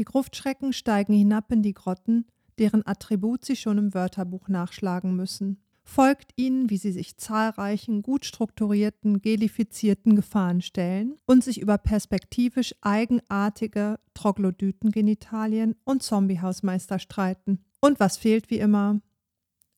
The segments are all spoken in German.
Die Gruftschrecken steigen hinab in die Grotten, deren Attribut sie schon im Wörterbuch nachschlagen müssen. Folgt ihnen, wie sie sich zahlreichen, gut strukturierten, gelifizierten Gefahren stellen und sich über perspektivisch eigenartige Troglodytengenitalien und Zombiehausmeister streiten. Und was fehlt wie immer?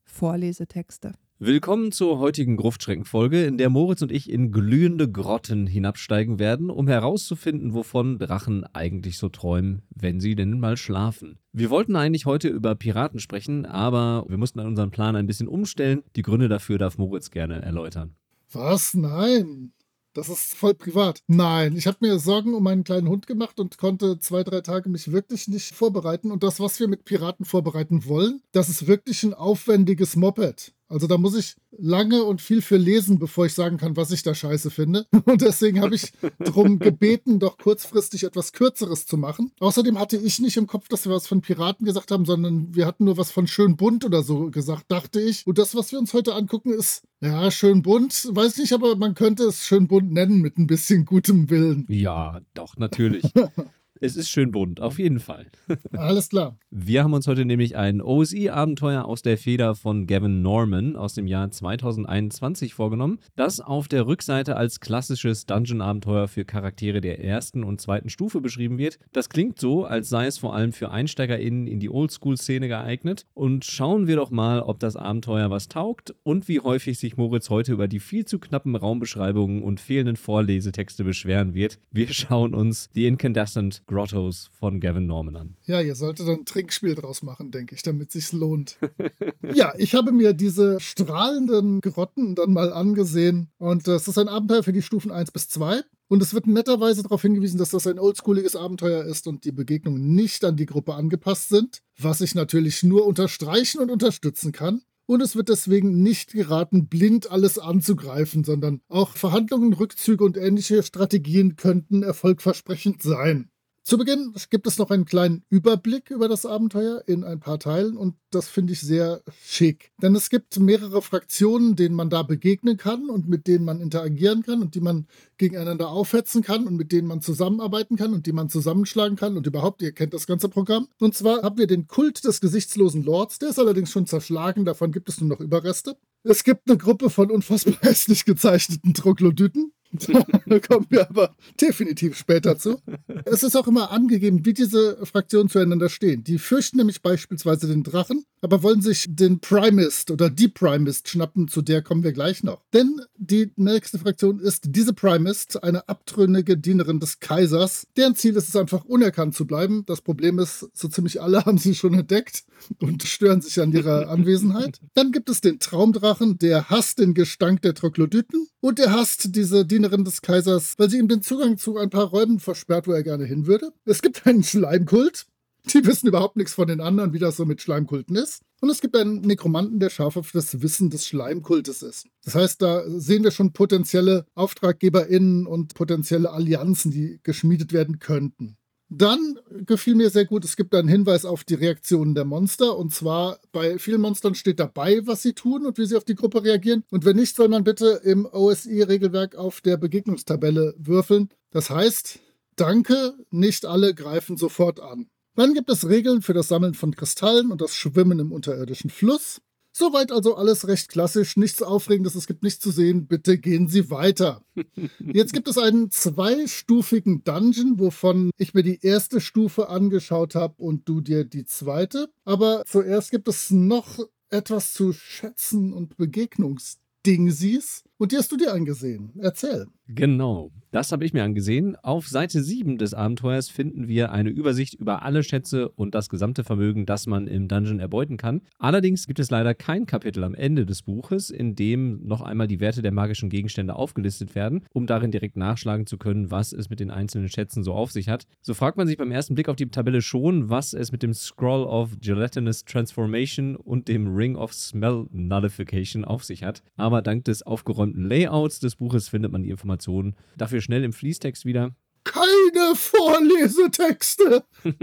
Vorlesetexte. Willkommen zur heutigen Gruftschreckenfolge, in der Moritz und ich in glühende Grotten hinabsteigen werden, um herauszufinden, wovon Drachen eigentlich so träumen, wenn sie denn mal schlafen. Wir wollten eigentlich heute über Piraten sprechen, aber wir mussten unseren Plan ein bisschen umstellen. Die Gründe dafür darf Moritz gerne erläutern. Was? Nein. Das ist voll privat. Nein, ich habe mir Sorgen um meinen kleinen Hund gemacht und konnte zwei, drei Tage mich wirklich nicht vorbereiten. Und das, was wir mit Piraten vorbereiten wollen, das ist wirklich ein aufwendiges Moped. Also da muss ich lange und viel für lesen, bevor ich sagen kann, was ich da scheiße finde. Und deswegen habe ich darum gebeten, doch kurzfristig etwas Kürzeres zu machen. Außerdem hatte ich nicht im Kopf, dass wir was von Piraten gesagt haben, sondern wir hatten nur was von schön bunt oder so gesagt, dachte ich. Und das, was wir uns heute angucken, ist, ja, schön bunt. Weiß nicht, aber man könnte es schön bunt nennen mit ein bisschen gutem Willen. Ja, doch, natürlich. Es ist schön bunt, auf jeden Fall. Alles klar. Wir haben uns heute nämlich ein OSI-Abenteuer aus der Feder von Gavin Norman aus dem Jahr 2021 vorgenommen, das auf der Rückseite als klassisches Dungeon-Abenteuer für Charaktere der ersten und zweiten Stufe beschrieben wird. Das klingt so, als sei es vor allem für EinsteigerInnen in die Oldschool-Szene geeignet. Und schauen wir doch mal, ob das Abenteuer was taugt und wie häufig sich Moritz heute über die viel zu knappen Raumbeschreibungen und fehlenden Vorlesetexte beschweren wird. Wir schauen uns The Incandescent Grottos von Gavin Norman an. Ja, ihr solltet ein Trinkspiel draus machen, denke ich, damit sich's lohnt. ja, ich habe mir diese strahlenden Grotten dann mal angesehen und das ist ein Abenteuer für die Stufen 1 bis 2. Und es wird netterweise darauf hingewiesen, dass das ein oldschooliges Abenteuer ist und die Begegnungen nicht an die Gruppe angepasst sind, was ich natürlich nur unterstreichen und unterstützen kann. Und es wird deswegen nicht geraten, blind alles anzugreifen, sondern auch Verhandlungen, Rückzüge und ähnliche Strategien könnten erfolgversprechend sein. Zu Beginn gibt es noch einen kleinen Überblick über das Abenteuer in ein paar Teilen und das finde ich sehr schick. Denn es gibt mehrere Fraktionen, denen man da begegnen kann und mit denen man interagieren kann und die man gegeneinander aufhetzen kann und mit denen man zusammenarbeiten kann und die man zusammenschlagen kann und überhaupt, ihr kennt das ganze Programm. Und zwar haben wir den Kult des gesichtslosen Lords, der ist allerdings schon zerschlagen, davon gibt es nur noch Überreste. Es gibt eine Gruppe von unfassbar hässlich gezeichneten Troglodyten. da kommen wir aber definitiv später zu. Es ist auch immer angegeben, wie diese Fraktionen zueinander stehen. Die fürchten nämlich beispielsweise den Drachen, aber wollen sich den Primist oder die Primist schnappen, zu der kommen wir gleich noch. Denn die nächste Fraktion ist diese Primist, eine abtrünnige Dienerin des Kaisers. Deren Ziel ist es einfach, unerkannt zu bleiben. Das Problem ist, so ziemlich alle haben sie schon entdeckt und stören sich an ihrer Anwesenheit. Dann gibt es den Traumdrachen, der hasst den Gestank der Troglodyten und er hasst diese Dienerin des Kaisers, weil sie ihm den Zugang zu ein paar Räumen versperrt, wo er gerne hin würde. Es gibt einen Schleimkult. Die wissen überhaupt nichts von den anderen, wie das so mit Schleimkulten ist. Und es gibt einen Nekromanten, der scharf auf das Wissen des Schleimkultes ist. Das heißt, da sehen wir schon potenzielle AuftraggeberInnen und potenzielle Allianzen, die geschmiedet werden könnten. Dann gefiel mir sehr gut, es gibt einen Hinweis auf die Reaktionen der Monster. Und zwar bei vielen Monstern steht dabei, was sie tun und wie sie auf die Gruppe reagieren. Und wenn nicht, soll man bitte im OSI-Regelwerk auf der Begegnungstabelle würfeln. Das heißt, danke, nicht alle greifen sofort an. Dann gibt es Regeln für das Sammeln von Kristallen und das Schwimmen im unterirdischen Fluss. Soweit also alles recht klassisch, nichts Aufregendes, es gibt nichts zu sehen, bitte gehen Sie weiter. Jetzt gibt es einen zweistufigen Dungeon, wovon ich mir die erste Stufe angeschaut habe und du dir die zweite. Aber zuerst gibt es noch etwas zu schätzen und Begegnungsdingsies. Und die hast du dir angesehen. Erzähl. Genau, das habe ich mir angesehen. Auf Seite 7 des Abenteuers finden wir eine Übersicht über alle Schätze und das gesamte Vermögen, das man im Dungeon erbeuten kann. Allerdings gibt es leider kein Kapitel am Ende des Buches, in dem noch einmal die Werte der magischen Gegenstände aufgelistet werden, um darin direkt nachschlagen zu können, was es mit den einzelnen Schätzen so auf sich hat. So fragt man sich beim ersten Blick auf die Tabelle schon, was es mit dem Scroll of Gelatinous Transformation und dem Ring of Smell Nullification auf sich hat. Aber dank des aufgeräumten Layouts des Buches findet man die Informationen dafür schnell im Fließtext wieder. Keine Vorlesetexte!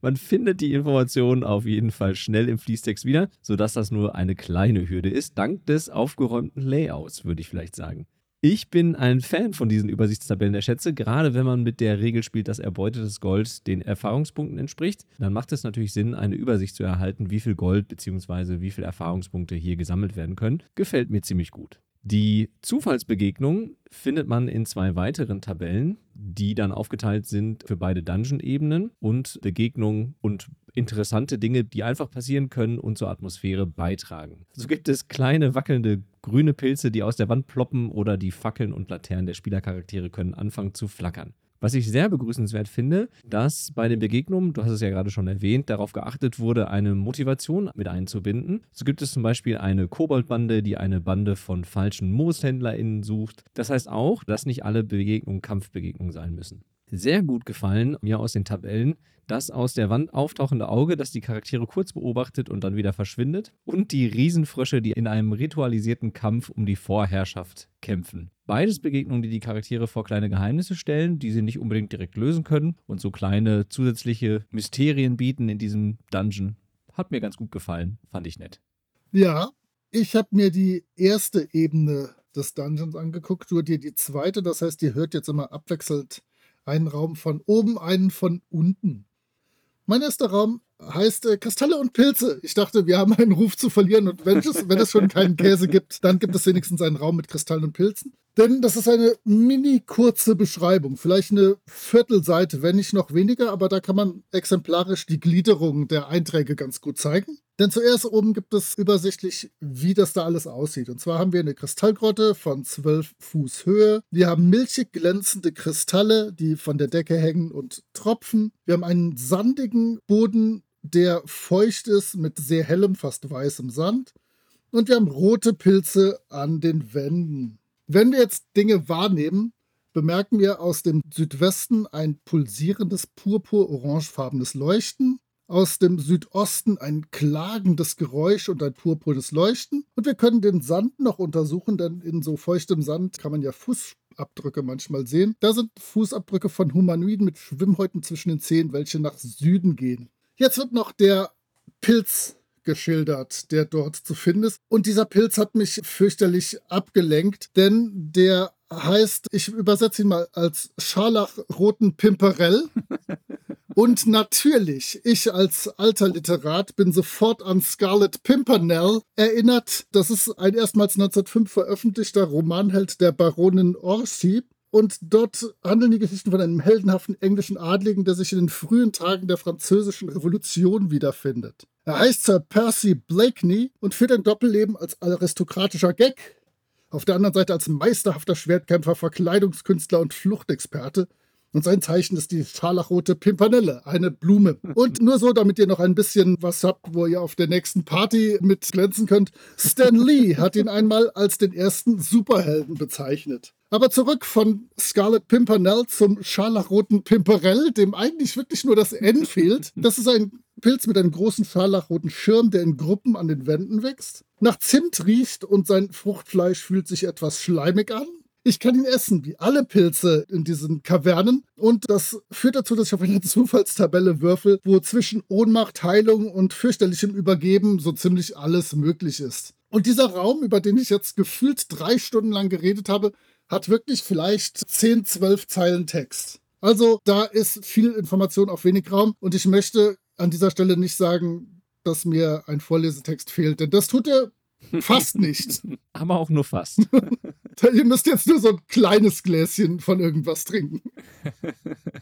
Man findet die Informationen auf jeden Fall schnell im Fließtext wieder, sodass das nur eine kleine Hürde ist, dank des aufgeräumten Layouts, würde ich vielleicht sagen. Ich bin ein Fan von diesen Übersichtstabellen der Schätze, gerade wenn man mit der Regel spielt, dass erbeutetes Gold den Erfahrungspunkten entspricht. Dann macht es natürlich Sinn, eine Übersicht zu erhalten, wie viel Gold bzw. wie viele Erfahrungspunkte hier gesammelt werden können. Gefällt mir ziemlich gut. Die Zufallsbegegnung findet man in zwei weiteren Tabellen, die dann aufgeteilt sind für beide Dungeon-Ebenen und Begegnungen und interessante Dinge, die einfach passieren können und zur Atmosphäre beitragen. So gibt es kleine wackelnde grüne Pilze, die aus der Wand ploppen oder die Fackeln und Laternen der Spielercharaktere können anfangen zu flackern. Was ich sehr begrüßenswert finde, dass bei den Begegnungen, du hast es ja gerade schon erwähnt, darauf geachtet wurde, eine Motivation mit einzubinden. So gibt es zum Beispiel eine Koboldbande, die eine Bande von falschen MooshändlerInnen sucht. Das heißt auch, dass nicht alle Begegnungen Kampfbegegnungen sein müssen. Sehr gut gefallen mir aus den Tabellen das aus der Wand auftauchende Auge, das die Charaktere kurz beobachtet und dann wieder verschwindet, und die Riesenfrösche, die in einem ritualisierten Kampf um die Vorherrschaft kämpfen. Beides Begegnungen, die die Charaktere vor kleine Geheimnisse stellen, die sie nicht unbedingt direkt lösen können und so kleine zusätzliche Mysterien bieten in diesem Dungeon. Hat mir ganz gut gefallen, fand ich nett. Ja, ich habe mir die erste Ebene des Dungeons angeguckt, du dir die zweite, das heißt, ihr hört jetzt immer abwechselnd einen Raum von oben, einen von unten. Mein erster Raum heißt äh, Kastalle und Pilze. Ich dachte, wir haben einen Ruf zu verlieren und wenn es, wenn es schon keinen Käse gibt, dann gibt es wenigstens einen Raum mit Kristallen und Pilzen. Denn das ist eine mini kurze Beschreibung, vielleicht eine Viertelseite, wenn nicht noch weniger, aber da kann man exemplarisch die Gliederung der Einträge ganz gut zeigen. Denn zuerst oben gibt es übersichtlich, wie das da alles aussieht. Und zwar haben wir eine Kristallgrotte von 12 Fuß Höhe. Wir haben milchig glänzende Kristalle, die von der Decke hängen und tropfen. Wir haben einen sandigen Boden, der feucht ist mit sehr hellem, fast weißem Sand. Und wir haben rote Pilze an den Wänden. Wenn wir jetzt Dinge wahrnehmen, bemerken wir aus dem Südwesten ein pulsierendes purpur-orangefarbenes Leuchten, aus dem Südosten ein klagendes Geräusch und ein purpurnes Leuchten. Und wir können den Sand noch untersuchen, denn in so feuchtem Sand kann man ja Fußabdrücke manchmal sehen. Da sind Fußabdrücke von Humanoiden mit Schwimmhäuten zwischen den Zehen, welche nach Süden gehen. Jetzt wird noch der Pilz geschildert, der dort zu finden ist. Und dieser Pilz hat mich fürchterlich abgelenkt, denn der heißt, ich übersetze ihn mal als scharlachroten Pimperell. Und natürlich, ich als alter Literat bin sofort an Scarlet Pimpernel erinnert. Das ist ein erstmals 1905 veröffentlichter Romanheld der Baronin Orsi. Und dort handeln die Geschichten von einem heldenhaften englischen Adligen, der sich in den frühen Tagen der französischen Revolution wiederfindet. Er heißt Sir Percy Blakeney und führt ein Doppelleben als aristokratischer Gag, auf der anderen Seite als meisterhafter Schwertkämpfer, Verkleidungskünstler und Fluchtexperte. Und sein Zeichen ist die scharlachrote Pimpanelle, eine Blume. Und nur so, damit ihr noch ein bisschen was habt, wo ihr auf der nächsten Party mit glänzen könnt. Stan Lee hat ihn einmal als den ersten Superhelden bezeichnet. Aber zurück von Scarlet Pimpernel zum scharlachroten Pimperell, dem eigentlich wirklich nur das N fehlt. Das ist ein Pilz mit einem großen scharlachroten Schirm, der in Gruppen an den Wänden wächst. Nach Zimt riecht und sein Fruchtfleisch fühlt sich etwas schleimig an. Ich kann ihn essen, wie alle Pilze in diesen Kavernen. Und das führt dazu, dass ich auf eine Zufallstabelle würfel, wo zwischen Ohnmacht, Heilung und fürchterlichem Übergeben so ziemlich alles möglich ist. Und dieser Raum, über den ich jetzt gefühlt drei Stunden lang geredet habe, hat wirklich vielleicht 10, 12 Zeilen Text. Also da ist viel Information auf wenig Raum und ich möchte an dieser Stelle nicht sagen, dass mir ein Vorlesetext fehlt, denn das tut er fast nicht. Aber auch nur fast. Ihr müsst jetzt nur so ein kleines Gläschen von irgendwas trinken.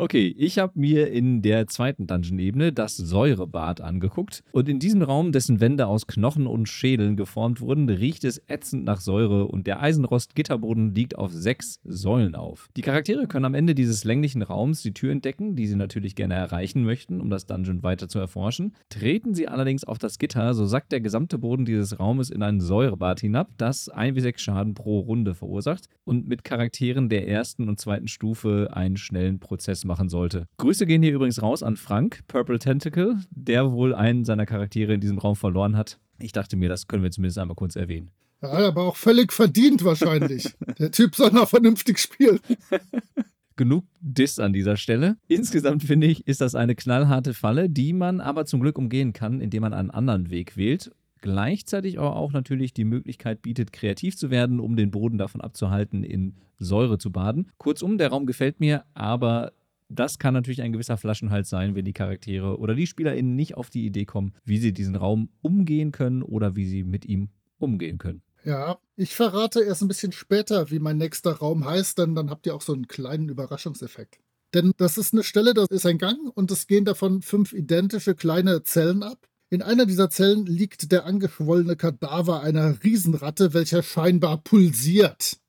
Okay, ich habe mir in der zweiten Dungeon-Ebene das Säurebad angeguckt. Und in diesem Raum, dessen Wände aus Knochen und Schädeln geformt wurden, riecht es ätzend nach Säure und der Eisenrost-Gitterboden liegt auf sechs Säulen auf. Die Charaktere können am Ende dieses länglichen Raums die Tür entdecken, die sie natürlich gerne erreichen möchten, um das Dungeon weiter zu erforschen. Treten sie allerdings auf das Gitter, so sackt der gesamte Boden dieses Raumes in ein Säurebad hinab, das 1 bis 6 Schaden pro Runde verursacht und mit Charakteren der ersten und zweiten Stufe einen schnellen Prozess machen sollte. Grüße gehen hier übrigens raus an Frank, Purple Tentacle, der wohl einen seiner Charaktere in diesem Raum verloren hat. Ich dachte mir, das können wir zumindest einmal kurz erwähnen. Ja, aber auch völlig verdient wahrscheinlich. Der Typ soll mal vernünftig spielen. genug Diss an dieser Stelle. Insgesamt finde ich, ist das eine knallharte Falle, die man aber zum Glück umgehen kann, indem man einen anderen Weg wählt. Gleichzeitig aber auch natürlich die Möglichkeit bietet, kreativ zu werden, um den Boden davon abzuhalten, in Säure zu baden. Kurzum, der Raum gefällt mir, aber das kann natürlich ein gewisser Flaschenhals sein, wenn die Charaktere oder die SpielerInnen nicht auf die Idee kommen, wie sie diesen Raum umgehen können oder wie sie mit ihm umgehen können. Ja, ich verrate erst ein bisschen später, wie mein nächster Raum heißt, denn dann habt ihr auch so einen kleinen Überraschungseffekt. Denn das ist eine Stelle, das ist ein Gang und es gehen davon fünf identische kleine Zellen ab. In einer dieser Zellen liegt der angeschwollene Kadaver einer Riesenratte, welcher scheinbar pulsiert.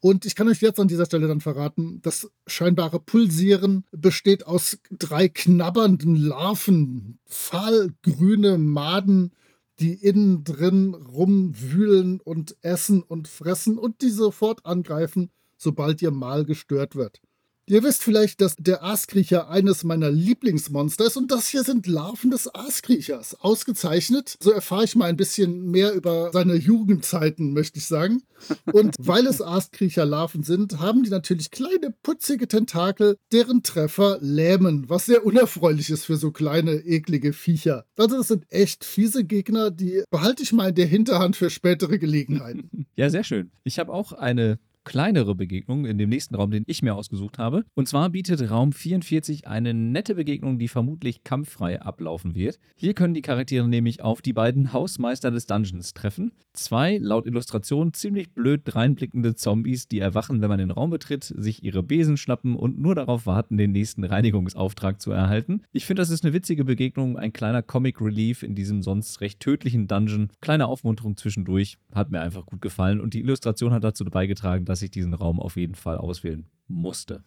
Und ich kann euch jetzt an dieser Stelle dann verraten, das scheinbare Pulsieren besteht aus drei knabbernden Larven, fahlgrüne Maden, die innen drin rumwühlen und essen und fressen und die sofort angreifen, sobald ihr Mahl gestört wird. Ihr wisst vielleicht, dass der Aaskriecher eines meiner Lieblingsmonster ist und das hier sind Larven des Aaskriechers. Ausgezeichnet. So erfahre ich mal ein bisschen mehr über seine Jugendzeiten, möchte ich sagen. Und weil es Aaskriecher-Larven sind, haben die natürlich kleine, putzige Tentakel, deren Treffer lähmen, was sehr unerfreulich ist für so kleine, eklige Viecher. Also das sind echt fiese Gegner, die behalte ich mal in der Hinterhand für spätere Gelegenheiten. Ja, sehr schön. Ich habe auch eine kleinere Begegnung in dem nächsten Raum, den ich mir ausgesucht habe. Und zwar bietet Raum 44 eine nette Begegnung, die vermutlich kampffrei ablaufen wird. Hier können die Charaktere nämlich auf die beiden Hausmeister des Dungeons treffen. Zwei, laut Illustration, ziemlich blöd dreinblickende Zombies, die erwachen, wenn man den Raum betritt, sich ihre Besen schnappen und nur darauf warten, den nächsten Reinigungsauftrag zu erhalten. Ich finde, das ist eine witzige Begegnung, ein kleiner Comic Relief in diesem sonst recht tödlichen Dungeon. Kleine Aufmunterung zwischendurch, hat mir einfach gut gefallen und die Illustration hat dazu beigetragen, dass ich diesen Raum auf jeden Fall auswählen musste.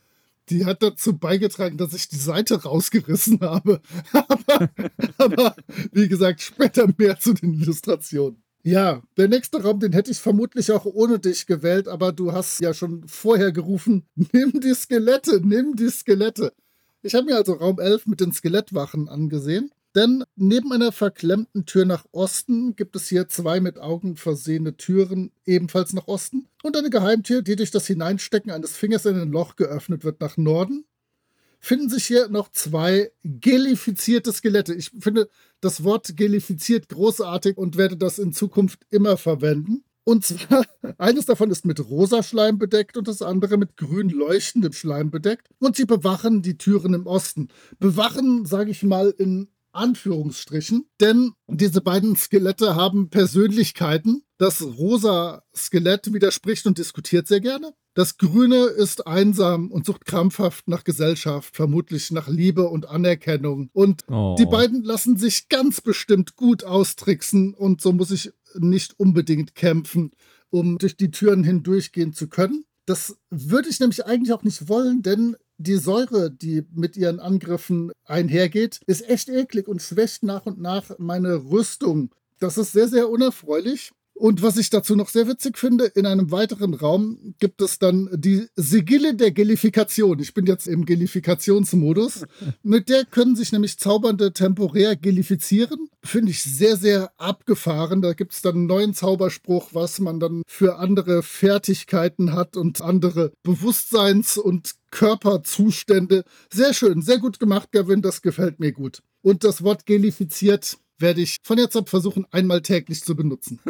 Die hat dazu beigetragen, dass ich die Seite rausgerissen habe. aber, aber wie gesagt, später mehr zu den Illustrationen. Ja, der nächste Raum, den hätte ich vermutlich auch ohne dich gewählt, aber du hast ja schon vorher gerufen, nimm die Skelette, nimm die Skelette. Ich habe mir also Raum 11 mit den Skelettwachen angesehen denn neben einer verklemmten Tür nach Osten gibt es hier zwei mit Augen versehene Türen, ebenfalls nach Osten, und eine Geheimtür, die durch das Hineinstecken eines Fingers in ein Loch geöffnet wird nach Norden. Finden sich hier noch zwei gelifizierte Skelette. Ich finde das Wort gelifiziert großartig und werde das in Zukunft immer verwenden. Und zwar, eines davon ist mit rosa Schleim bedeckt und das andere mit grün leuchtendem Schleim bedeckt. Und sie bewachen die Türen im Osten. Bewachen, sage ich mal, in Anführungsstrichen, denn diese beiden Skelette haben Persönlichkeiten. Das rosa Skelett widerspricht und diskutiert sehr gerne. Das grüne ist einsam und sucht krampfhaft nach Gesellschaft, vermutlich nach Liebe und Anerkennung. Und oh. die beiden lassen sich ganz bestimmt gut austricksen und so muss ich nicht unbedingt kämpfen, um durch die Türen hindurchgehen zu können. Das würde ich nämlich eigentlich auch nicht wollen, denn die Säure, die mit ihren Angriffen einhergeht, ist echt eklig und schwächt nach und nach meine Rüstung. Das ist sehr, sehr unerfreulich. Und was ich dazu noch sehr witzig finde, in einem weiteren Raum gibt es dann die Sigille der Gelifikation. Ich bin jetzt im Gelifikationsmodus. Mit der können sich nämlich Zaubernde temporär gelifizieren. Finde ich sehr, sehr abgefahren. Da gibt es dann einen neuen Zauberspruch, was man dann für andere Fertigkeiten hat und andere Bewusstseins- und Körperzustände. Sehr schön, sehr gut gemacht, Gavin. Das gefällt mir gut. Und das Wort gelifiziert werde ich von jetzt ab versuchen, einmal täglich zu benutzen.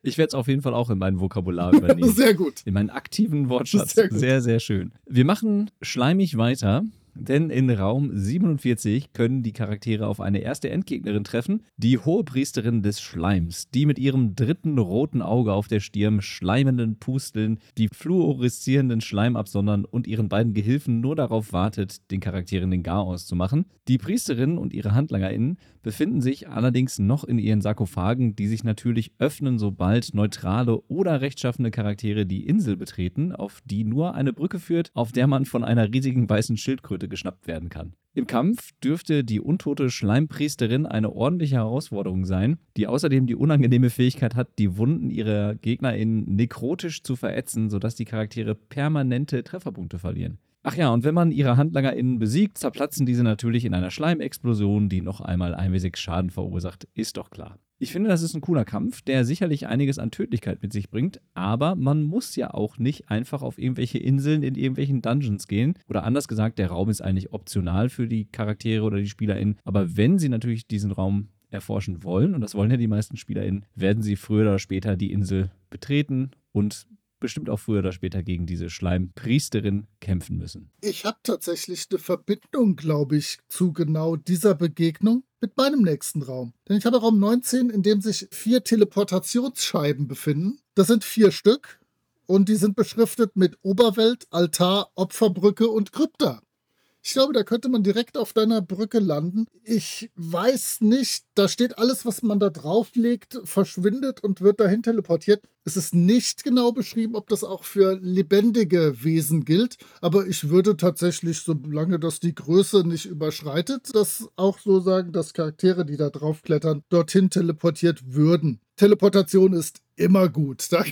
Ich werde es auf jeden Fall auch in mein Vokabular übernehmen. sehr gut. In meinen aktiven Wortschatz. Sehr, sehr, sehr schön. Wir machen schleimig weiter. Denn in Raum 47 können die Charaktere auf eine erste Endgegnerin treffen, die Hohepriesterin des Schleims, die mit ihrem dritten roten Auge auf der Stirn schleimenden Pusteln, die fluoreszierenden Schleim absondern und ihren beiden Gehilfen nur darauf wartet, den Charakteren den Garaus zu machen. Die Priesterin und ihre HandlangerInnen befinden sich allerdings noch in ihren Sarkophagen, die sich natürlich öffnen, sobald neutrale oder rechtschaffene Charaktere die Insel betreten, auf die nur eine Brücke führt, auf der man von einer riesigen weißen Schildkröte geschnappt werden kann. Im Kampf dürfte die untote Schleimpriesterin eine ordentliche Herausforderung sein, die außerdem die unangenehme Fähigkeit hat, die Wunden ihrer GegnerInnen nekrotisch zu verätzen, sodass die Charaktere permanente Trefferpunkte verlieren. Ach ja, und wenn man ihre HandlangerInnen besiegt, zerplatzen diese natürlich in einer Schleimexplosion, die noch einmal 1w6 Schaden verursacht, ist doch klar. Ich finde, das ist ein cooler Kampf, der sicherlich einiges an Tödlichkeit mit sich bringt, aber man muss ja auch nicht einfach auf irgendwelche Inseln in irgendwelchen Dungeons gehen. Oder anders gesagt, der Raum ist eigentlich optional für die Charaktere oder die SpielerInnen. Aber wenn sie natürlich diesen Raum erforschen wollen, und das wollen ja die meisten SpielerInnen, werden sie früher oder später die Insel betreten und bestimmt auch früher oder später gegen diese Schleimpriesterin kämpfen müssen. Ich habe tatsächlich eine Verbindung, glaube ich, zu genau dieser Begegnung mit meinem nächsten Raum. Denn ich habe Raum 19, in dem sich vier Teleportationsscheiben befinden. Das sind vier Stück und die sind beschriftet mit Oberwelt, Altar, Opferbrücke und Krypta. Ich glaube, da könnte man direkt auf deiner Brücke landen. Ich weiß nicht, da steht alles, was man da drauflegt, verschwindet und wird dahin teleportiert. Es ist nicht genau beschrieben, ob das auch für lebendige Wesen gilt, aber ich würde tatsächlich, solange das die Größe nicht überschreitet, das auch so sagen, dass Charaktere, die da draufklettern, dorthin teleportiert würden. Teleportation ist immer gut. Da,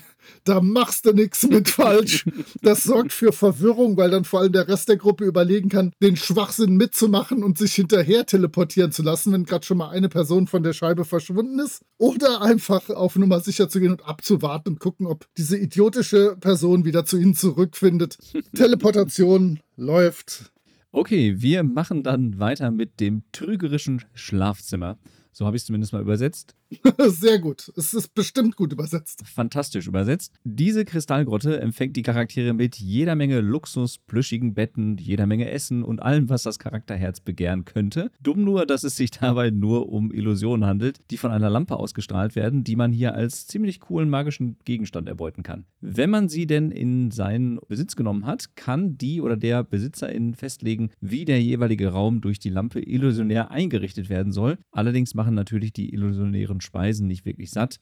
da machst du nichts mit falsch. Das sorgt für Verwirrung, weil dann vor allem der Rest der Gruppe überlegen kann, den Schwachsinn mitzumachen und sich hinterher teleportieren zu lassen, wenn gerade schon mal eine Person von der Scheibe verschwunden ist. Oder einfach auf Nummer sicher zu gehen und abzuwarten und gucken, ob diese idiotische Person wieder zu ihnen zurückfindet. Teleportation läuft. Okay, wir machen dann weiter mit dem trügerischen Schlafzimmer. So habe ich es zumindest mal übersetzt. Sehr gut. Es ist bestimmt gut übersetzt. Fantastisch übersetzt. Diese Kristallgrotte empfängt die Charaktere mit jeder Menge Luxus, plüschigen Betten, jeder Menge Essen und allem, was das Charakterherz begehren könnte. Dumm nur, dass es sich dabei nur um Illusionen handelt, die von einer Lampe ausgestrahlt werden, die man hier als ziemlich coolen magischen Gegenstand erbeuten kann. Wenn man sie denn in seinen Besitz genommen hat, kann die oder der Besitzerin festlegen, wie der jeweilige Raum durch die Lampe illusionär eingerichtet werden soll. Allerdings machen natürlich die illusionären Speisen nicht wirklich satt.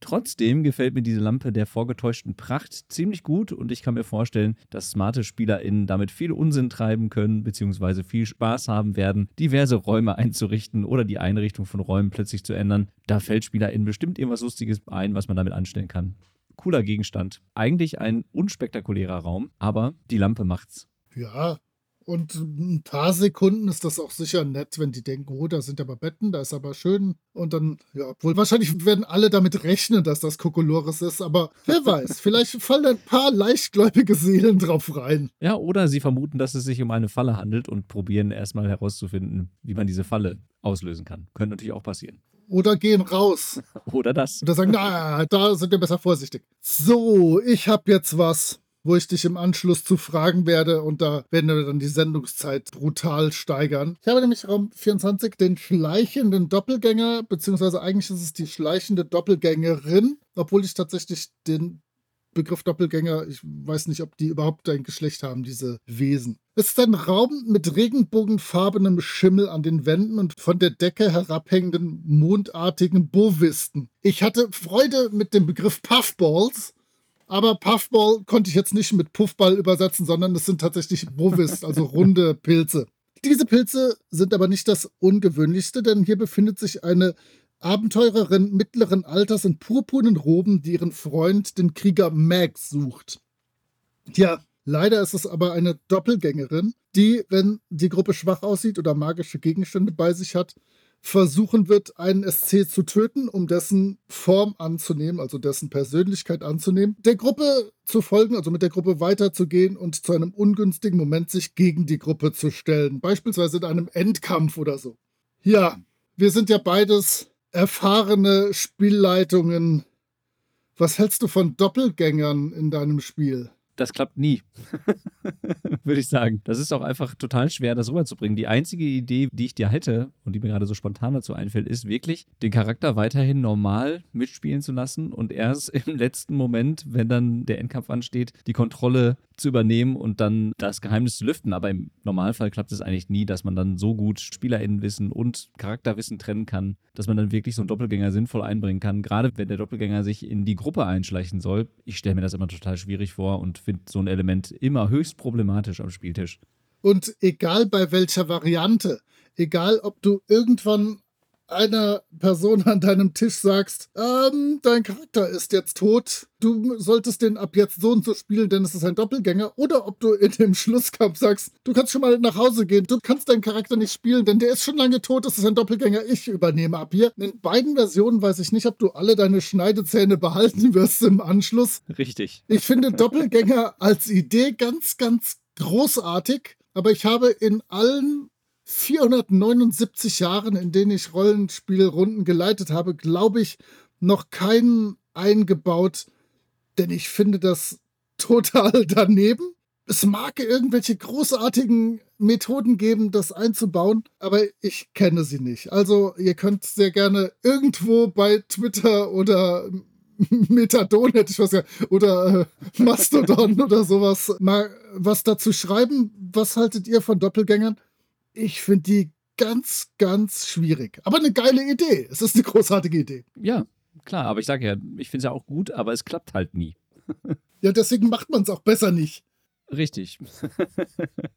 Trotzdem gefällt mir diese Lampe der vorgetäuschten Pracht ziemlich gut und ich kann mir vorstellen, dass smarte SpielerInnen damit viel Unsinn treiben können, beziehungsweise viel Spaß haben werden, diverse Räume einzurichten oder die Einrichtung von Räumen plötzlich zu ändern. Da fällt SpielerInnen bestimmt irgendwas Lustiges ein, was man damit anstellen kann. Cooler Gegenstand. Eigentlich ein unspektakulärer Raum, aber die Lampe macht's. Ja, und ein paar Sekunden ist das auch sicher nett, wenn die denken, oh, da sind aber Betten, da ist aber schön. Und dann, ja, obwohl wahrscheinlich werden alle damit rechnen, dass das Kokolores ist, aber wer weiß, vielleicht fallen ein paar leichtgläubige Seelen drauf rein. Ja, oder sie vermuten, dass es sich um eine Falle handelt und probieren erstmal herauszufinden, wie man diese Falle auslösen kann. Könnte natürlich auch passieren. Oder gehen raus. Oder das. Oder sagen, na, da sind wir besser vorsichtig. So, ich habe jetzt was wo ich dich im Anschluss zu fragen werde und da werden wir dann die Sendungszeit brutal steigern. Ich habe nämlich Raum 24 den schleichenden Doppelgänger, beziehungsweise eigentlich ist es die schleichende Doppelgängerin, obwohl ich tatsächlich den Begriff Doppelgänger, ich weiß nicht, ob die überhaupt ein Geschlecht haben, diese Wesen. Es ist ein Raum mit regenbogenfarbenem Schimmel an den Wänden und von der Decke herabhängenden mondartigen Bovisten. Ich hatte Freude mit dem Begriff Puffballs, aber Puffball konnte ich jetzt nicht mit Puffball übersetzen, sondern es sind tatsächlich Bovis, also runde Pilze. Diese Pilze sind aber nicht das Ungewöhnlichste, denn hier befindet sich eine Abenteurerin mittleren Alters in purpurnen Roben, die ihren Freund, den Krieger Max, sucht. Tja, leider ist es aber eine Doppelgängerin, die, wenn die Gruppe schwach aussieht oder magische Gegenstände bei sich hat, versuchen wird, einen SC zu töten, um dessen Form anzunehmen, also dessen Persönlichkeit anzunehmen, der Gruppe zu folgen, also mit der Gruppe weiterzugehen und zu einem ungünstigen Moment sich gegen die Gruppe zu stellen, beispielsweise in einem Endkampf oder so. Ja, wir sind ja beides erfahrene Spielleitungen. Was hältst du von Doppelgängern in deinem Spiel? Das klappt nie. Würde ich sagen. Das ist auch einfach total schwer, das rüberzubringen. Die einzige Idee, die ich dir hätte und die mir gerade so spontan dazu einfällt, ist wirklich, den Charakter weiterhin normal mitspielen zu lassen und erst im letzten Moment, wenn dann der Endkampf ansteht, die Kontrolle zu übernehmen und dann das Geheimnis zu lüften. Aber im Normalfall klappt es eigentlich nie, dass man dann so gut SpielerInnenwissen und Charakterwissen trennen kann, dass man dann wirklich so einen Doppelgänger sinnvoll einbringen kann. Gerade wenn der Doppelgänger sich in die Gruppe einschleichen soll. Ich stelle mir das immer total schwierig vor und finde so ein Element immer höchst problematisch am Spieltisch. Und egal bei welcher Variante, egal ob du irgendwann einer Person an deinem Tisch sagst, ähm, dein Charakter ist jetzt tot, du solltest den ab jetzt so und so spielen, denn es ist ein Doppelgänger, oder ob du in dem Schlusskampf sagst, du kannst schon mal nach Hause gehen, du kannst deinen Charakter nicht spielen, denn der ist schon lange tot, es ist ein Doppelgänger, ich übernehme ab hier. In beiden Versionen weiß ich nicht, ob du alle deine Schneidezähne behalten wirst im Anschluss. Richtig. Ich finde Doppelgänger als Idee ganz, ganz großartig, aber ich habe in allen 479 Jahren, in denen ich Rollenspielrunden geleitet habe, glaube ich, noch keinen eingebaut, denn ich finde das total daneben. Es mag irgendwelche großartigen Methoden geben, das einzubauen, aber ich kenne sie nicht. Also ihr könnt sehr gerne irgendwo bei Twitter oder Methadon hätte ich was ja, oder äh, Mastodon oder sowas mal was dazu schreiben. Was haltet ihr von Doppelgängern? Ich finde die ganz, ganz schwierig. Aber eine geile Idee. Es ist eine großartige Idee. Ja, klar. Aber ich sage ja, ich finde es ja auch gut, aber es klappt halt nie. ja, deswegen macht man es auch besser nicht. Richtig.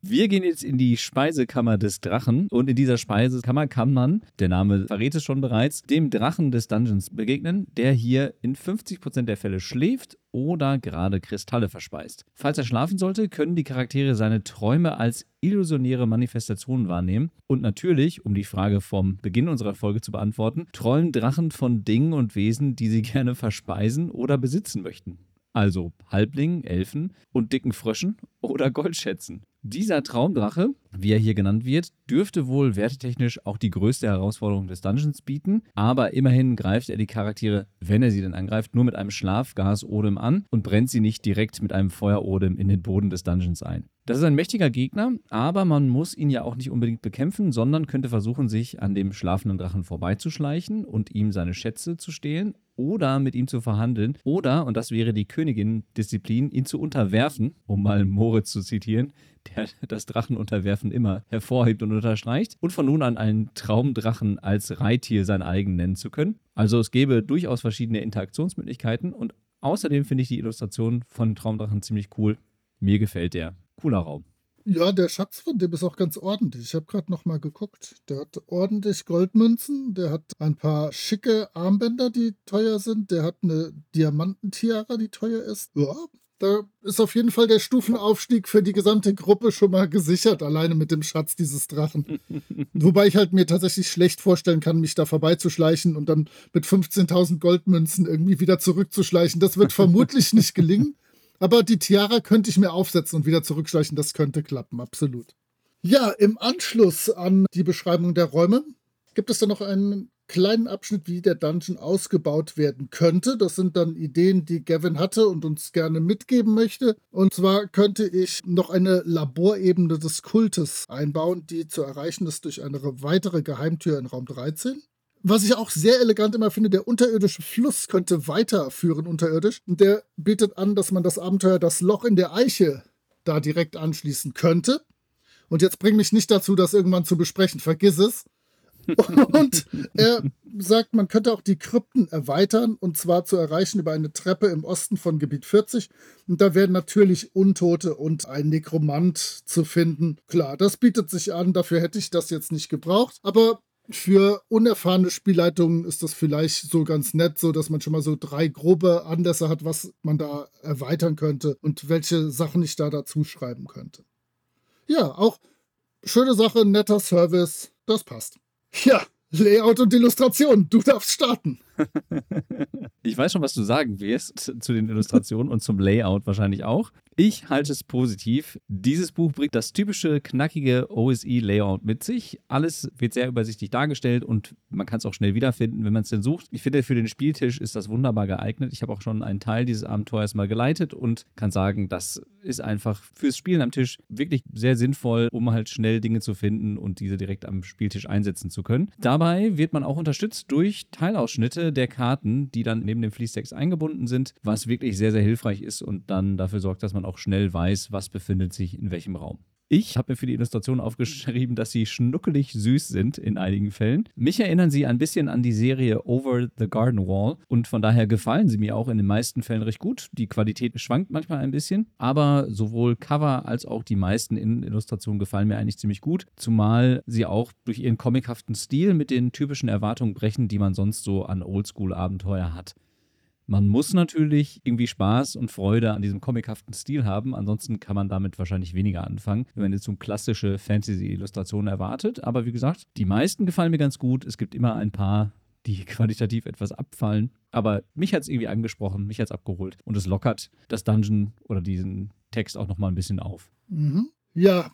Wir gehen jetzt in die Speisekammer des Drachen und in dieser Speisekammer kann man, der Name verrät es schon bereits, dem Drachen des Dungeons begegnen, der hier in 50% der Fälle schläft oder gerade Kristalle verspeist. Falls er schlafen sollte, können die Charaktere seine Träume als illusionäre Manifestationen wahrnehmen. Und natürlich, um die Frage vom Beginn unserer Folge zu beantworten, träumen Drachen von Dingen und Wesen, die sie gerne verspeisen oder besitzen möchten also Halblingen, Elfen und dicken Fröschen oder Goldschätzen. Dieser Traumdrache, wie er hier genannt wird, dürfte wohl wertetechnisch auch die größte Herausforderung des Dungeons bieten, aber immerhin greift er die Charaktere, wenn er sie denn angreift, nur mit einem Schlafgasodem an und brennt sie nicht direkt mit einem Feuerodem in den Boden des Dungeons ein. Das ist ein mächtiger Gegner, aber man muss ihn ja auch nicht unbedingt bekämpfen, sondern könnte versuchen, sich an dem schlafenden Drachen vorbeizuschleichen und ihm seine Schätze zu stehlen oder mit ihm zu verhandeln oder, und das wäre die Königin-Disziplin, ihn zu unterwerfen, um mal Moritz zu zitieren, der das Drachenunterwerfen immer hervorhebt und unterstreicht, und von nun an einen Traumdrachen als Reittier sein eigen nennen zu können. Also es gäbe durchaus verschiedene Interaktionsmöglichkeiten und außerdem finde ich die Illustration von Traumdrachen ziemlich cool. Mir gefällt der cooler Raum. Ja, der Schatz von dem ist auch ganz ordentlich. Ich habe gerade noch mal geguckt. Der hat ordentlich Goldmünzen. Der hat ein paar schicke Armbänder, die teuer sind. Der hat eine Diamantentiara, die teuer ist. Ja, da ist auf jeden Fall der Stufenaufstieg für die gesamte Gruppe schon mal gesichert, alleine mit dem Schatz dieses Drachen. Wobei ich halt mir tatsächlich schlecht vorstellen kann, mich da vorbeizuschleichen und dann mit 15.000 Goldmünzen irgendwie wieder zurückzuschleichen. Das wird vermutlich nicht gelingen. Aber die Tiara könnte ich mir aufsetzen und wieder zurückschleichen. Das könnte klappen, absolut. Ja, im Anschluss an die Beschreibung der Räume gibt es dann noch einen kleinen Abschnitt, wie der Dungeon ausgebaut werden könnte. Das sind dann Ideen, die Gavin hatte und uns gerne mitgeben möchte. Und zwar könnte ich noch eine Laborebene des Kultes einbauen, die zu erreichen ist durch eine weitere Geheimtür in Raum 13. Was ich auch sehr elegant immer finde, der unterirdische Fluss könnte weiterführen unterirdisch. Und der bietet an, dass man das Abenteuer Das Loch in der Eiche da direkt anschließen könnte. Und jetzt bring mich nicht dazu, das irgendwann zu besprechen. Vergiss es. Und er sagt, man könnte auch die Krypten erweitern und zwar zu erreichen über eine Treppe im Osten von Gebiet 40. Und da werden natürlich Untote und ein Nekromant zu finden. Klar, das bietet sich an, dafür hätte ich das jetzt nicht gebraucht. Aber für unerfahrene Spielleitungen ist das vielleicht so ganz nett, so dass man schon mal so drei grobe Anlässe hat, was man da erweitern könnte und welche Sachen ich da dazu schreiben könnte. Ja, auch schöne Sache, netter Service, das passt. Ja, Layout und Illustration, du darfst starten. Ich weiß schon, was du sagen wirst zu den Illustrationen und zum Layout wahrscheinlich auch. Ich halte es positiv. Dieses Buch bringt das typische knackige OSI-Layout mit sich. Alles wird sehr übersichtlich dargestellt und man kann es auch schnell wiederfinden, wenn man es denn sucht. Ich finde, für den Spieltisch ist das wunderbar geeignet. Ich habe auch schon einen Teil dieses Abenteuers mal geleitet und kann sagen, das ist einfach fürs Spielen am Tisch wirklich sehr sinnvoll, um halt schnell Dinge zu finden und diese direkt am Spieltisch einsetzen zu können. Dabei wird man auch unterstützt durch Teilausschnitte der Karten, die dann neben dem Fließtext eingebunden sind, was wirklich sehr, sehr hilfreich ist und dann dafür sorgt, dass man auch schnell weiß, was befindet sich in welchem Raum. Ich habe mir für die Illustration aufgeschrieben, dass sie schnuckelig süß sind in einigen Fällen. Mich erinnern sie ein bisschen an die Serie Over the Garden Wall und von daher gefallen sie mir auch in den meisten Fällen recht gut. Die Qualität schwankt manchmal ein bisschen, aber sowohl Cover als auch die meisten Illustrationen gefallen mir eigentlich ziemlich gut, zumal sie auch durch ihren comichaften Stil mit den typischen Erwartungen brechen, die man sonst so an Oldschool-Abenteuer hat. Man muss natürlich irgendwie Spaß und Freude an diesem comichaften Stil haben, ansonsten kann man damit wahrscheinlich weniger anfangen, wenn man jetzt so klassische Fantasy-Illustrationen erwartet. Aber wie gesagt, die meisten gefallen mir ganz gut. Es gibt immer ein paar, die qualitativ etwas abfallen. Aber mich hat es irgendwie angesprochen, mich hat es abgeholt und es lockert das Dungeon oder diesen Text auch nochmal ein bisschen auf. Mhm. Ja,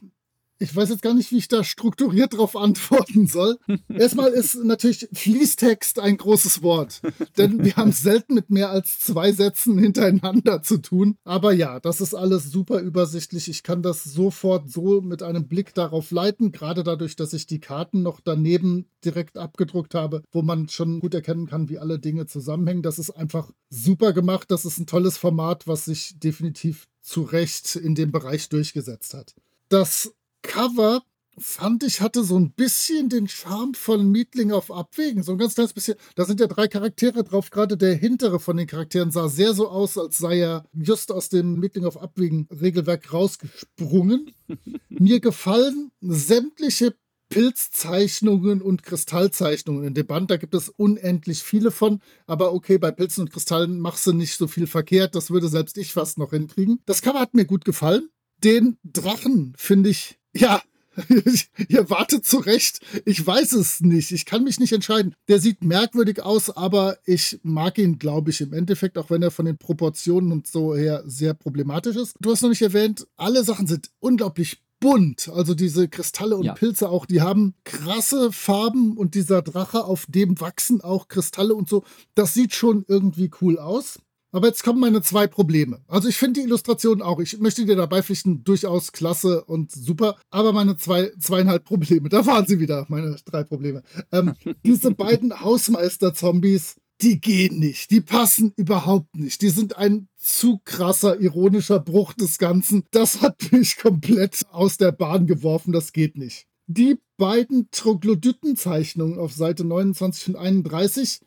ich weiß jetzt gar nicht, wie ich da strukturiert darauf antworten soll. Erstmal ist natürlich Fließtext ein großes Wort, denn wir haben selten mit mehr als zwei Sätzen hintereinander zu tun. Aber ja, das ist alles super übersichtlich. Ich kann das sofort so mit einem Blick darauf leiten, gerade dadurch, dass ich die Karten noch daneben direkt abgedruckt habe, wo man schon gut erkennen kann, wie alle Dinge zusammenhängen. Das ist einfach super gemacht. Das ist ein tolles Format, was sich definitiv zu Recht in dem Bereich durchgesetzt hat. Das Cover fand ich, hatte so ein bisschen den Charme von Mietling auf Abwägen. So ein ganz kleines bisschen. Da sind ja drei Charaktere drauf. Gerade der hintere von den Charakteren sah sehr so aus, als sei er just aus dem Mietling auf Abwägen Regelwerk rausgesprungen. Mir gefallen sämtliche Pilzzeichnungen und Kristallzeichnungen in dem Band. Da gibt es unendlich viele von. Aber okay, bei Pilzen und Kristallen machst du nicht so viel verkehrt. Das würde selbst ich fast noch hinkriegen. Das Cover hat mir gut gefallen. Den Drachen finde ich ja, ihr wartet zurecht. Ich weiß es nicht. Ich kann mich nicht entscheiden. Der sieht merkwürdig aus, aber ich mag ihn, glaube ich, im Endeffekt, auch wenn er von den Proportionen und so her sehr problematisch ist. Du hast noch nicht erwähnt, alle Sachen sind unglaublich bunt. Also diese Kristalle und ja. Pilze auch, die haben krasse Farben und dieser Drache, auf dem wachsen auch Kristalle und so. Das sieht schon irgendwie cool aus. Aber jetzt kommen meine zwei Probleme. Also ich finde die Illustration auch, ich möchte dir dabei pflichten, durchaus klasse und super. Aber meine zwei, zweieinhalb Probleme, da waren sie wieder, meine drei Probleme. Ähm, diese beiden Hausmeister-Zombies, die gehen nicht. Die passen überhaupt nicht. Die sind ein zu krasser, ironischer Bruch des Ganzen. Das hat mich komplett aus der Bahn geworfen. Das geht nicht. Die beiden Troglodytenzeichnungen auf Seite 29 und 31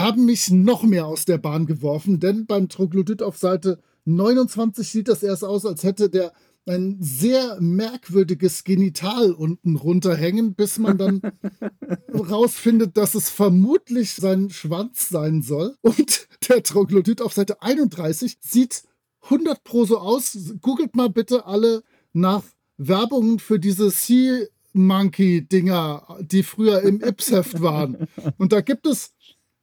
haben mich noch mehr aus der Bahn geworfen, denn beim Troglodyt auf Seite 29 sieht das erst aus, als hätte der ein sehr merkwürdiges Genital unten runterhängen, bis man dann rausfindet, dass es vermutlich sein Schwanz sein soll. Und der Troglodyt auf Seite 31 sieht 100 pro so aus. Googelt mal bitte alle nach Werbungen für diese Sea Monkey Dinger, die früher im Ips-Heft waren. Und da gibt es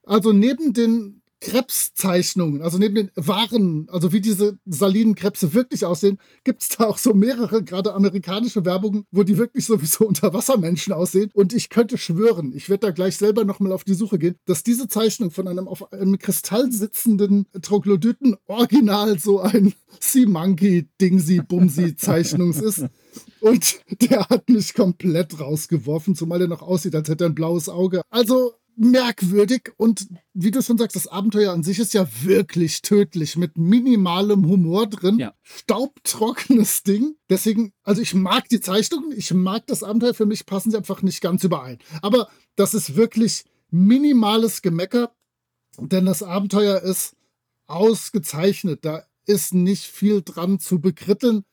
also neben den Krebszeichnungen, also neben den wahren, also wie diese Salinenkrebse wirklich aussehen, gibt es da auch so mehrere, gerade amerikanische Werbungen, wo die wirklich sowieso Unterwassermenschen aussehen. Und ich könnte schwören, ich werde da gleich selber nochmal auf die Suche gehen, dass diese Zeichnung von einem auf einem Kristall sitzenden Troglodyten original so ein Sea Monkey Dingsy Bumsy Zeichnungs ist. Und der hat mich komplett rausgeworfen, zumal er noch aussieht, als hätte er ein blaues Auge. Also merkwürdig und wie du schon sagst, das Abenteuer an sich ist ja wirklich tödlich mit minimalem Humor drin. Ja. Staubtrockenes Ding. Deswegen, also ich mag die Zeichnungen, ich mag das Abenteuer, für mich passen sie einfach nicht ganz überein. Aber das ist wirklich minimales Gemecker, denn das Abenteuer ist ausgezeichnet. Da ist nicht viel dran zu bekritteln.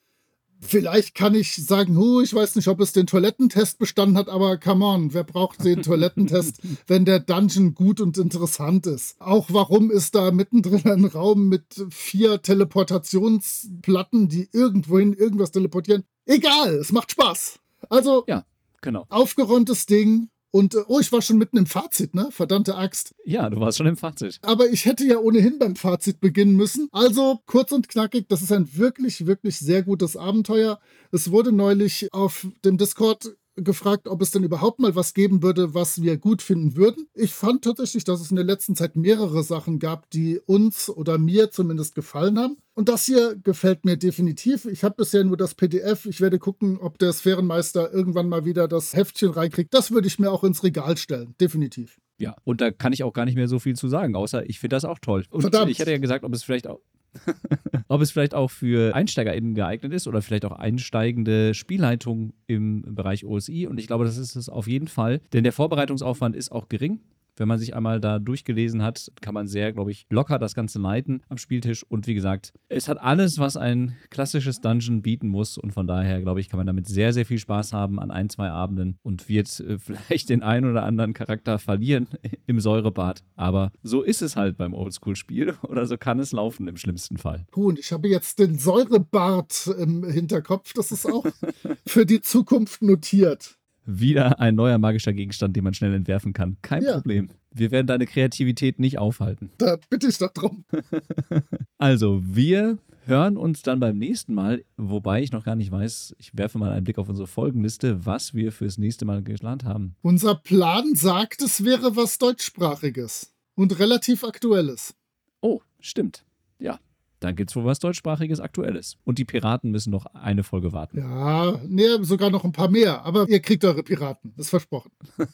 Vielleicht kann ich sagen, hu, ich weiß nicht, ob es den Toilettentest bestanden hat, aber come on, wer braucht den Toilettentest, wenn der Dungeon gut und interessant ist? Auch warum ist da mittendrin ein Raum mit vier Teleportationsplatten, die irgendwohin irgendwas teleportieren? Egal, es macht Spaß. Also, ja, genau. aufgeräumtes Ding Und äh, oh, ich war schon mitten im Fazit, ne? Verdammte Axt. Ja, du warst schon im Fazit. Aber ich hätte ja ohnehin beim Fazit beginnen müssen. Also kurz und knackig, das ist ein wirklich, wirklich sehr gutes Abenteuer. Es wurde neulich auf dem Discord gefragt, ob es denn überhaupt mal was geben würde, was wir gut finden würden. Ich fand tatsächlich, dass es in der letzten Zeit mehrere Sachen gab, die uns oder mir zumindest gefallen haben. Und das hier gefällt mir definitiv. Ich habe bisher nur das PDF. Ich werde gucken, ob der Sphärenmeister irgendwann mal wieder das Heftchen reinkriegt. Das würde ich mir auch ins Regal stellen. Definitiv. Ja, und da kann ich auch gar nicht mehr so viel zu sagen, außer ich finde das auch toll. Und Verdammt. ich hätte ja gesagt, ob es vielleicht auch. ob es vielleicht auch für EinsteigerInnen geeignet ist oder vielleicht auch einsteigende Spielleitung im Bereich OSI. Und ich glaube, das ist es auf jeden Fall. Denn der Vorbereitungsaufwand ist auch gering. Wenn man sich einmal da durchgelesen hat, kann man sehr, glaube ich, locker das Ganze leiten am Spieltisch. Und wie gesagt, es hat alles, was ein klassisches Dungeon bieten muss. Und von daher, glaube ich, kann man damit sehr, sehr viel Spaß haben an ein, zwei Abenden und wird äh, vielleicht den einen oder anderen Charakter verlieren im Säurebad. Aber so ist es halt beim Oldschool-Spiel oder so kann es laufen im schlimmsten Fall. Und ich habe jetzt den Säurebart im Hinterkopf. Das ist auch für die Zukunft notiert. Wieder ein neuer magischer Gegenstand, den man schnell entwerfen kann. Kein Ja. Problem. Wir werden deine Kreativität nicht aufhalten. Da bitte ich doch drum. Also, wir hören uns dann beim nächsten Mal, wobei ich noch gar nicht weiß, ich werfe mal einen Blick auf unsere Folgenliste, was wir fürs nächste Mal geplant haben. Unser Plan sagt, es wäre was deutschsprachiges und relativ aktuelles. Oh, stimmt. Ja, dann gibt's wohl was deutschsprachiges Aktuelles. Und die Piraten müssen noch eine Folge warten. Ja, nee, sogar noch ein paar mehr, aber ihr kriegt eure Piraten, ist versprochen.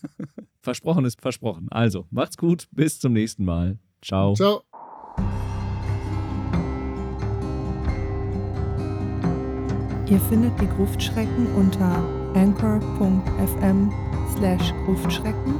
Versprochen ist versprochen. Also, macht's gut, bis zum nächsten Mal. Ciao. Ciao. Ihr findet die Gruftschrecken unter anchor.fm slash Gruftschrecken,